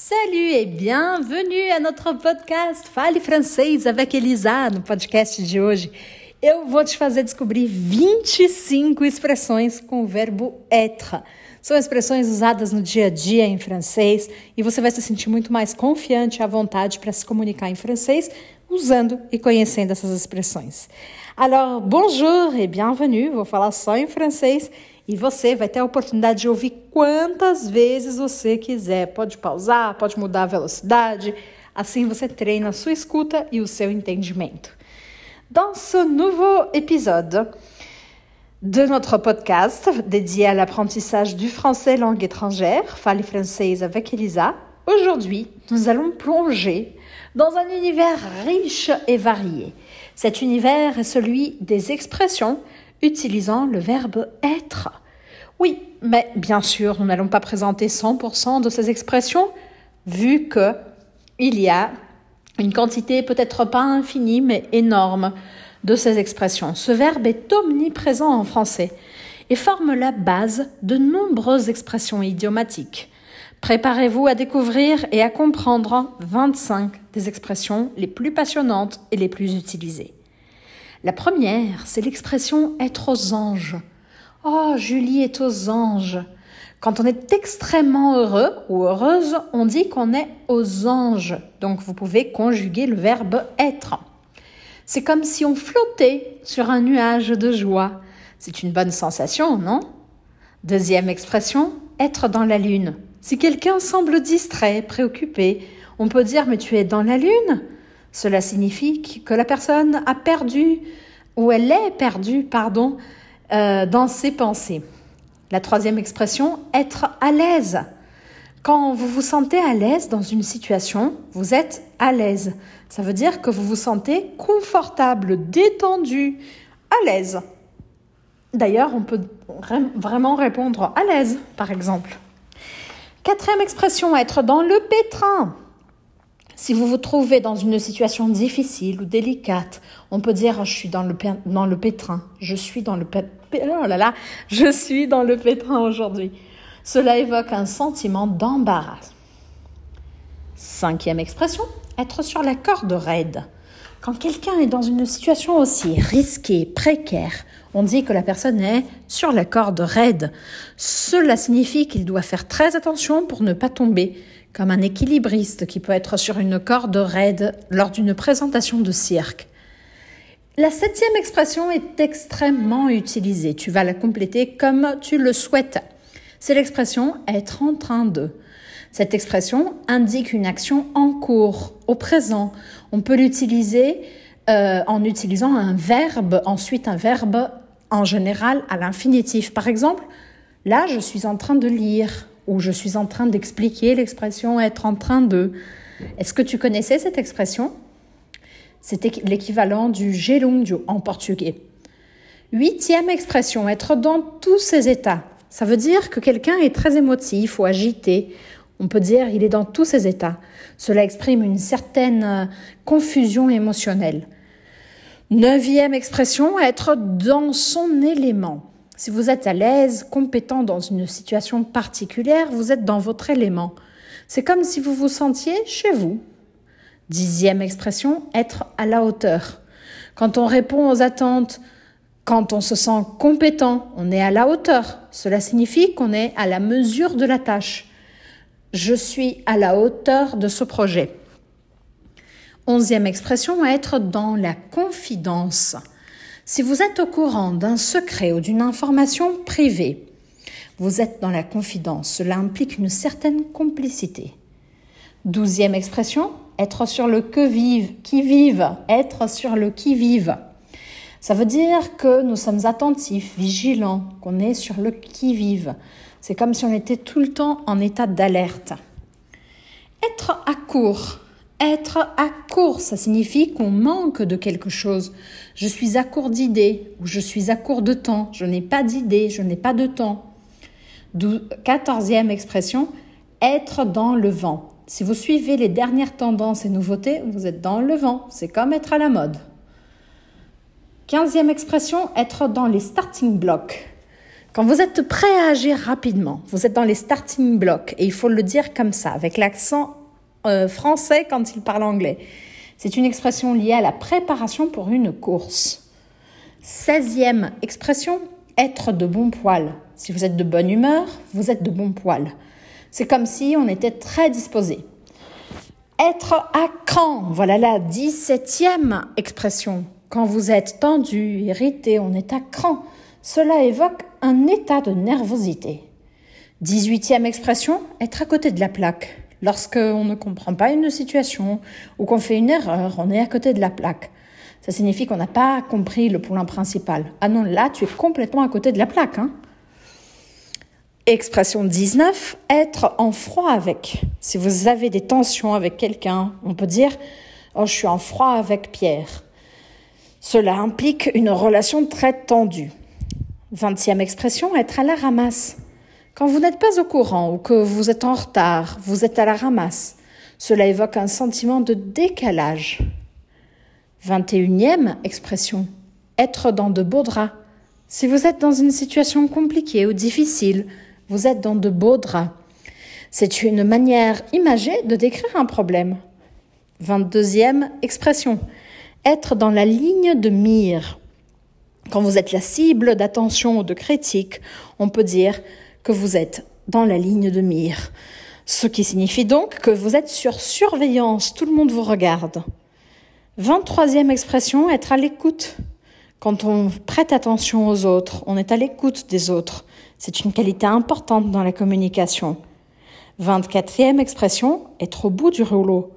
Salut et bienvenue à notre podcast Fale Francês avec Elisa. No podcast de hoje, eu vou te fazer descobrir 25 expressões com o verbo être. São expressões usadas no dia a dia em francês e você vai se sentir muito mais confiante à vontade para se comunicar em francês usando e conhecendo essas expressões. Alors, bonjour et bienvenue. Vou falar só em francês e você vai ter a oportunidade de ouvir quantas vezes você quiser. Pode pausar, pode mudar a velocidade. Assim você treina a sua escuta e o seu entendimento. Dans ce nouveau épisode de notre podcast dédié à l'apprentissage du français langue étrangère, Fale française avec Elisa, aujourd'hui, nous allons plonger dans un univers riche et varié. Cet univers est celui des expressions utilisant le verbe être. Oui, mais bien sûr, nous n'allons pas présenter 100% de ces expressions, vu que il y a une quantité peut-être pas infinie, mais énorme de ces expressions. Ce verbe est omniprésent en français et forme la base de nombreuses expressions idiomatiques. Préparez-vous à découvrir et à comprendre 25 des expressions les plus passionnantes et les plus utilisées. La première, c'est l'expression être aux anges. Oh, Julie est aux anges. Quand on est extrêmement heureux ou heureuse, on dit qu'on est aux anges. Donc vous pouvez conjuguer le verbe être. C'est comme si on flottait sur un nuage de joie. C'est une bonne sensation, non? Deuxième expression, être dans la lune. Si quelqu'un semble distrait, préoccupé, on peut dire mais tu es dans la lune cela signifie que la personne a perdu ou elle est perdue, pardon, euh, dans ses pensées. La troisième expression, être à l'aise. Quand vous vous sentez à l'aise dans une situation, vous êtes à l'aise. Ça veut dire que vous vous sentez confortable, détendu, à l'aise. D'ailleurs, on peut vraiment répondre à l'aise, par exemple. Quatrième expression, être dans le pétrin. Si vous vous trouvez dans une situation difficile ou délicate, on peut dire je suis dans le, pétrin, je suis dans le pétrin, oh là là, je suis dans le pétrin aujourd'hui. Cela évoque un sentiment d'embarras. Cinquième expression, être sur la corde raide. Quand quelqu'un est dans une situation aussi risquée, précaire, on dit que la personne est sur la corde raide. Cela signifie qu'il doit faire très attention pour ne pas tomber, comme un équilibriste qui peut être sur une corde raide lors d'une présentation de cirque. La septième expression est extrêmement utilisée. Tu vas la compléter comme tu le souhaites. C'est l'expression être en train de. Cette expression indique une action en cours, au présent. On peut l'utiliser euh, en utilisant un verbe, ensuite un verbe en général à l'infinitif. Par exemple, là, je suis en train de lire ou je suis en train d'expliquer l'expression être en train de. Est-ce que tu connaissais cette expression? C'était l'équivalent du gelundio en portugais. Huitième expression, être dans tous ses états. Ça veut dire que quelqu'un est très émotif ou agité. On peut dire il est dans tous ses états. Cela exprime une certaine euh, confusion émotionnelle. Neuvième expression, être dans son élément. Si vous êtes à l'aise, compétent dans une situation particulière, vous êtes dans votre élément. C'est comme si vous vous sentiez chez vous. Dixième expression, être à la hauteur. Quand on répond aux attentes, quand on se sent compétent, on est à la hauteur. Cela signifie qu'on est à la mesure de la tâche. Je suis à la hauteur de ce projet. Onzième expression, être dans la confidence. Si vous êtes au courant d'un secret ou d'une information privée, vous êtes dans la confidence. Cela implique une certaine complicité. Douzième expression, être sur le que vive, qui vive, être sur le qui vive. Ça veut dire que nous sommes attentifs, vigilants, qu'on est sur le qui vive. C'est comme si on était tout le temps en état d'alerte. Être à court. Être à court, ça signifie qu'on manque de quelque chose. Je suis à court d'idées ou je suis à court de temps. Je n'ai pas d'idées, je n'ai pas de temps. Quatorzième expression, être dans le vent. Si vous suivez les dernières tendances et nouveautés, vous êtes dans le vent. C'est comme être à la mode. Quinzième expression, être dans les starting blocks. Quand vous êtes prêt à agir rapidement, vous êtes dans les starting blocks, et il faut le dire comme ça, avec l'accent euh, français quand il parle anglais. C'est une expression liée à la préparation pour une course. Seizième expression, être de bon poil. Si vous êtes de bonne humeur, vous êtes de bon poil. C'est comme si on était très disposé. Être à cran, voilà la dix-septième expression. Quand vous êtes tendu, irrité, on est à cran. Cela évoque un état de nervosité. Dix-huitième expression, être à côté de la plaque. Lorsqu'on ne comprend pas une situation ou qu'on fait une erreur, on est à côté de la plaque. Ça signifie qu'on n'a pas compris le point principal. Ah non, là, tu es complètement à côté de la plaque. Hein Expression 19, être en froid avec. Si vous avez des tensions avec quelqu'un, on peut dire Oh, je suis en froid avec Pierre. Cela implique une relation très tendue. Vingtième expression, être à la ramasse. Quand vous n'êtes pas au courant ou que vous êtes en retard, vous êtes à la ramasse. Cela évoque un sentiment de décalage. Vingt et unième expression, être dans de beaux draps. Si vous êtes dans une situation compliquée ou difficile, vous êtes dans de beaux draps. C'est une manière imagée de décrire un problème. 22e expression. Être dans la ligne de mire. Quand vous êtes la cible d'attention ou de critique, on peut dire que vous êtes dans la ligne de mire. Ce qui signifie donc que vous êtes sur surveillance, tout le monde vous regarde. 23e expression, être à l'écoute. Quand on prête attention aux autres, on est à l'écoute des autres. C'est une qualité importante dans la communication. 24e expression, être au bout du rouleau.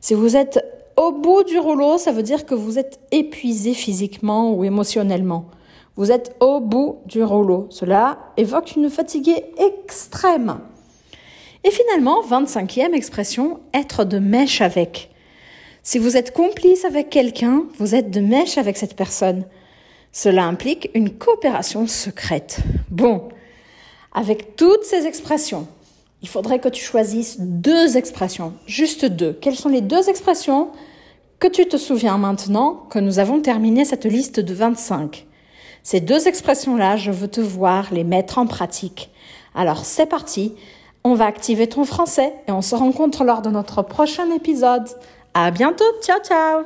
Si vous êtes au bout du rouleau, ça veut dire que vous êtes épuisé physiquement ou émotionnellement. Vous êtes au bout du rouleau. Cela évoque une fatigue extrême. Et finalement, 25e expression, être de mèche avec. Si vous êtes complice avec quelqu'un, vous êtes de mèche avec cette personne. Cela implique une coopération secrète. Bon, avec toutes ces expressions, il faudrait que tu choisisses deux expressions, juste deux. Quelles sont les deux expressions que tu te souviens maintenant que nous avons terminé cette liste de 25 Ces deux expressions-là, je veux te voir les mettre en pratique. Alors c'est parti, on va activer ton français et on se rencontre lors de notre prochain épisode. À bientôt, ciao ciao